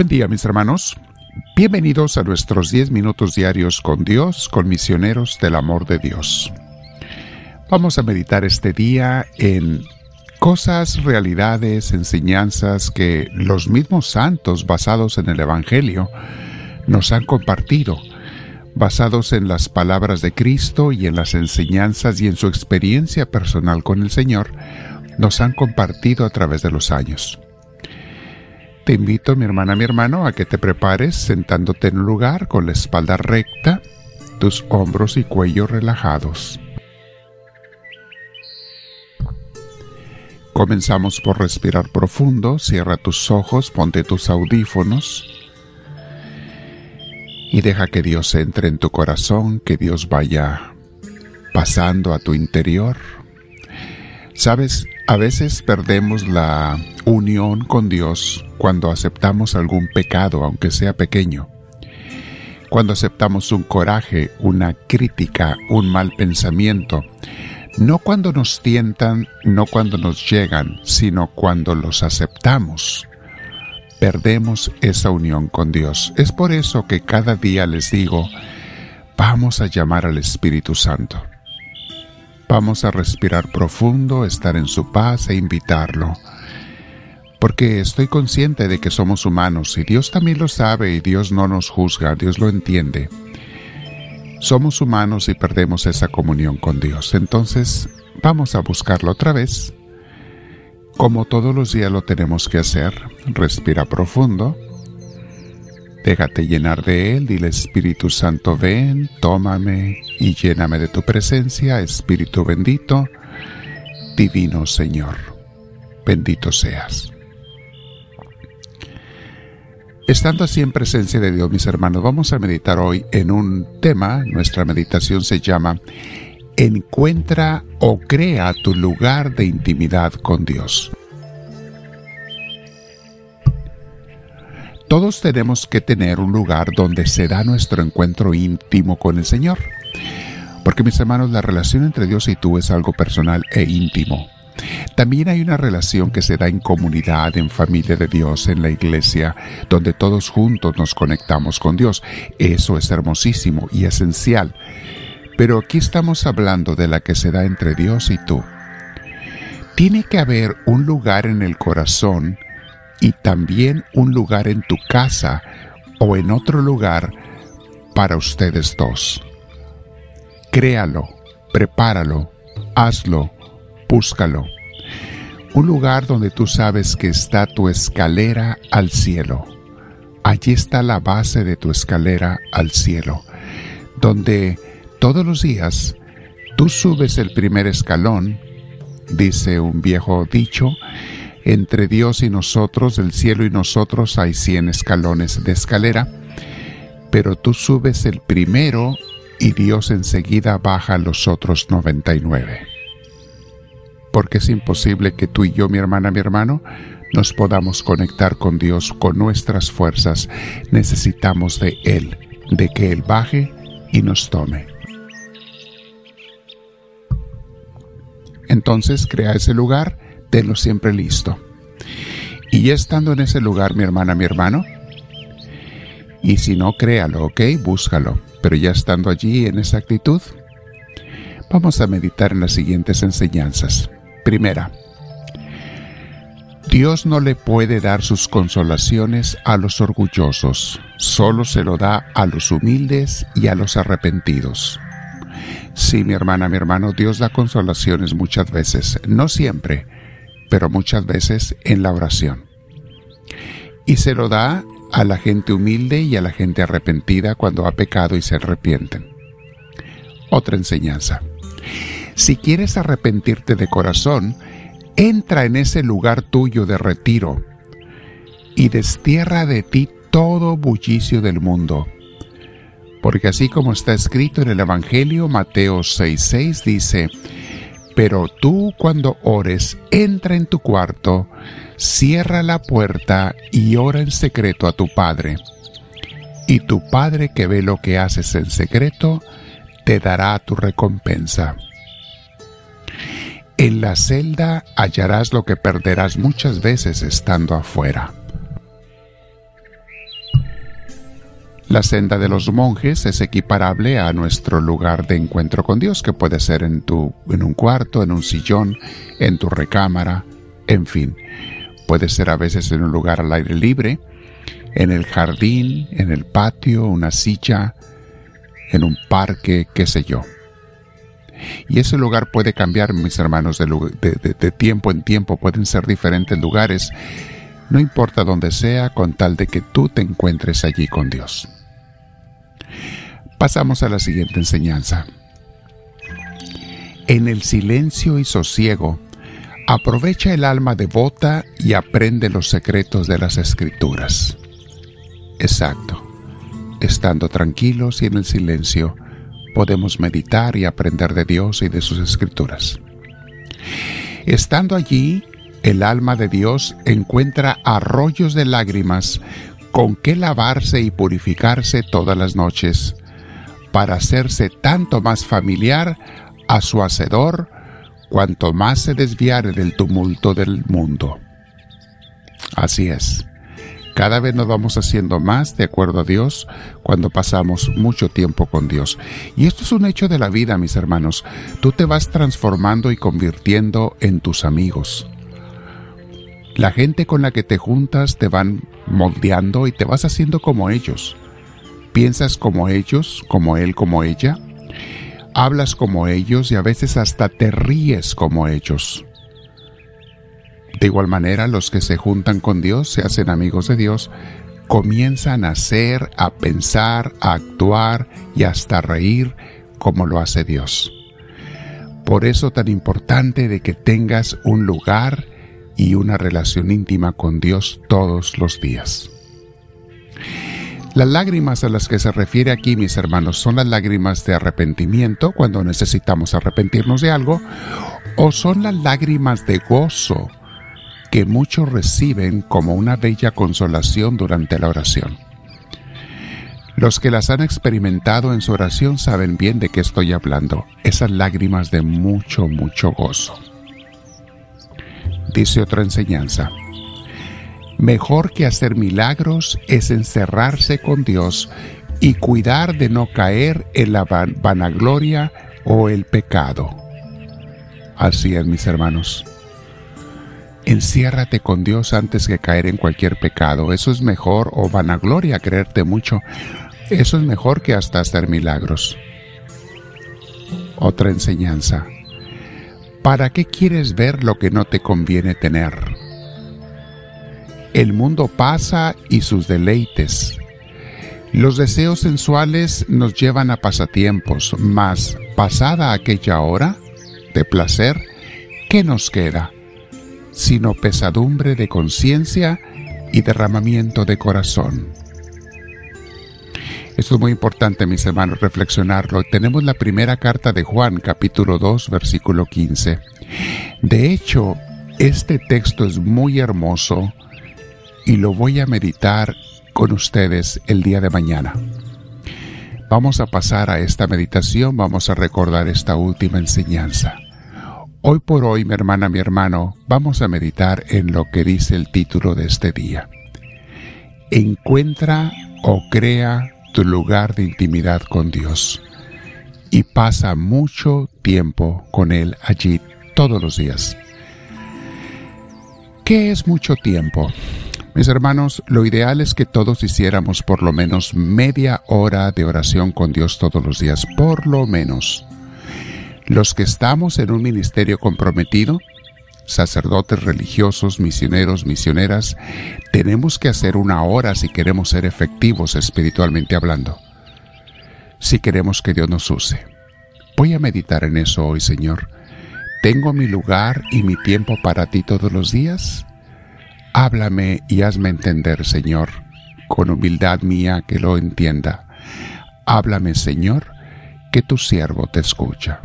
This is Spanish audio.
Buen día mis hermanos. Bienvenidos a nuestros 10 minutos diarios con Dios, con misioneros del amor de Dios. Vamos a meditar este día en cosas, realidades, enseñanzas que los mismos santos basados en el Evangelio nos han compartido, basados en las palabras de Cristo y en las enseñanzas y en su experiencia personal con el Señor, nos han compartido a través de los años. Te invito, mi hermana, mi hermano, a que te prepares sentándote en un lugar con la espalda recta, tus hombros y cuello relajados. Comenzamos por respirar profundo, cierra tus ojos, ponte tus audífonos y deja que Dios entre en tu corazón, que Dios vaya pasando a tu interior. Sabes, a veces perdemos la unión con Dios cuando aceptamos algún pecado, aunque sea pequeño. Cuando aceptamos un coraje, una crítica, un mal pensamiento. No cuando nos tientan, no cuando nos llegan, sino cuando los aceptamos. Perdemos esa unión con Dios. Es por eso que cada día les digo, vamos a llamar al Espíritu Santo. Vamos a respirar profundo, estar en su paz e invitarlo. Porque estoy consciente de que somos humanos y Dios también lo sabe y Dios no nos juzga, Dios lo entiende. Somos humanos y perdemos esa comunión con Dios. Entonces, vamos a buscarlo otra vez. Como todos los días lo tenemos que hacer, respira profundo Déjate llenar de Él, dile Espíritu Santo, ven, tómame y lléname de tu presencia, Espíritu bendito, divino Señor, bendito seas. Estando así en presencia de Dios, mis hermanos, vamos a meditar hoy en un tema, nuestra meditación se llama Encuentra o crea tu lugar de intimidad con Dios. Todos tenemos que tener un lugar donde se da nuestro encuentro íntimo con el Señor. Porque mis hermanos, la relación entre Dios y tú es algo personal e íntimo. También hay una relación que se da en comunidad, en familia de Dios, en la iglesia, donde todos juntos nos conectamos con Dios. Eso es hermosísimo y esencial. Pero aquí estamos hablando de la que se da entre Dios y tú. Tiene que haber un lugar en el corazón y también un lugar en tu casa o en otro lugar para ustedes dos. Créalo, prepáralo, hazlo, búscalo. Un lugar donde tú sabes que está tu escalera al cielo. Allí está la base de tu escalera al cielo, donde todos los días tú subes el primer escalón, dice un viejo dicho, entre Dios y nosotros, el cielo y nosotros, hay cien escalones de escalera, pero tú subes el primero y Dios enseguida baja los otros 99. Porque es imposible que tú y yo, mi hermana, mi hermano, nos podamos conectar con Dios con nuestras fuerzas. Necesitamos de Él, de que Él baje y nos tome. Entonces crea ese lugar tenlo siempre listo. Y ya estando en ese lugar, mi hermana, mi hermano, y si no, créalo, ¿ok? Búscalo. Pero ya estando allí en esa actitud, vamos a meditar en las siguientes enseñanzas. Primera, Dios no le puede dar sus consolaciones a los orgullosos, solo se lo da a los humildes y a los arrepentidos. Sí, mi hermana, mi hermano, Dios da consolaciones muchas veces, no siempre, pero muchas veces en la oración. Y se lo da a la gente humilde y a la gente arrepentida cuando ha pecado y se arrepienten. Otra enseñanza. Si quieres arrepentirte de corazón, entra en ese lugar tuyo de retiro y destierra de ti todo bullicio del mundo. Porque así como está escrito en el Evangelio, Mateo 6:6 dice, pero tú cuando ores, entra en tu cuarto, cierra la puerta y ora en secreto a tu Padre. Y tu Padre que ve lo que haces en secreto, te dará tu recompensa. En la celda hallarás lo que perderás muchas veces estando afuera. La senda de los monjes es equiparable a nuestro lugar de encuentro con Dios, que puede ser en, tu, en un cuarto, en un sillón, en tu recámara, en fin. Puede ser a veces en un lugar al aire libre, en el jardín, en el patio, una silla, en un parque, qué sé yo. Y ese lugar puede cambiar, mis hermanos, de, tiempo en tiempo, pueden ser diferentes lugares, no importa dónde sea, con tal de que tú te encuentres allí con Dios. Pasamos a la siguiente enseñanza. En el silencio y sosiego, aprovecha el alma devota y aprende los secretos de las escrituras. Exacto. Estando tranquilos y en el silencio, podemos meditar y aprender de Dios y de sus escrituras. Estando allí, el alma de Dios encuentra arroyos de lágrimas con que lavarse y purificarse todas las noches, para hacerse tanto más familiar a su Hacedor, cuanto más se desviare del tumulto del mundo. Así es. Cada vez nos vamos haciendo más de acuerdo a Dios cuando pasamos mucho tiempo con Dios. Y esto es un hecho de la vida, mis hermanos. Tú te vas transformando y convirtiendo en tus amigos. La gente con la que te juntas te van moldeando y te vas haciendo como ellos. Piensas como ellos, como él, como ella. Hablas como ellos y a veces hasta te ríes como ellos. De igual manera, los que se juntan con Dios, se hacen amigos de Dios, comienzan a ser, a pensar, a actuar y hasta reír como lo hace Dios. Por eso tan importante de que tengas un lugar y una relación íntima con Dios todos los días. Las lágrimas a las que se refiere aquí, mis hermanos, son las lágrimas de arrepentimiento cuando necesitamos arrepentirnos de algo, o son las lágrimas de gozo que muchos reciben como una bella consolación durante la oración. Los que las han experimentado en su oración saben bien de qué estoy hablando, esas lágrimas de mucho, mucho gozo. Dice otra enseñanza, mejor que hacer milagros es encerrarse con Dios y cuidar de no caer en la vanagloria o el pecado. Así es, mis hermanos. Enciérrate con Dios antes que caer en cualquier pecado. Eso es mejor, o vanagloria, creerte mucho. Eso es mejor que hasta hacer milagros. Otra enseñanza. ¿Para qué quieres ver lo que no te conviene tener? El mundo pasa y sus deleites. Los deseos sensuales nos llevan a pasatiempos, mas pasada aquella hora de placer, ¿qué nos queda? sino pesadumbre de conciencia y derramamiento de corazón. Esto es muy importante, mis hermanos, reflexionarlo. Tenemos la primera carta de Juan, capítulo 2, versículo 15. De hecho, este texto es muy hermoso y lo voy a meditar con ustedes el día de mañana. Vamos a pasar a esta meditación, vamos a recordar esta última enseñanza. Hoy por hoy, mi hermana, mi hermano, vamos a meditar en lo que dice el título de este día. Encuentra o crea tu lugar de intimidad con Dios y pasa mucho tiempo con Él allí todos los días. ¿Qué es mucho tiempo? Mis hermanos, lo ideal es que todos hiciéramos por lo menos media hora de oración con Dios todos los días, por lo menos. Los que estamos en un ministerio comprometido, sacerdotes religiosos, misioneros, misioneras, tenemos que hacer una hora si queremos ser efectivos espiritualmente hablando, si queremos que Dios nos use. Voy a meditar en eso hoy, Señor. ¿Tengo mi lugar y mi tiempo para ti todos los días? Háblame y hazme entender, Señor, con humildad mía que lo entienda. Háblame, Señor, que tu siervo te escucha.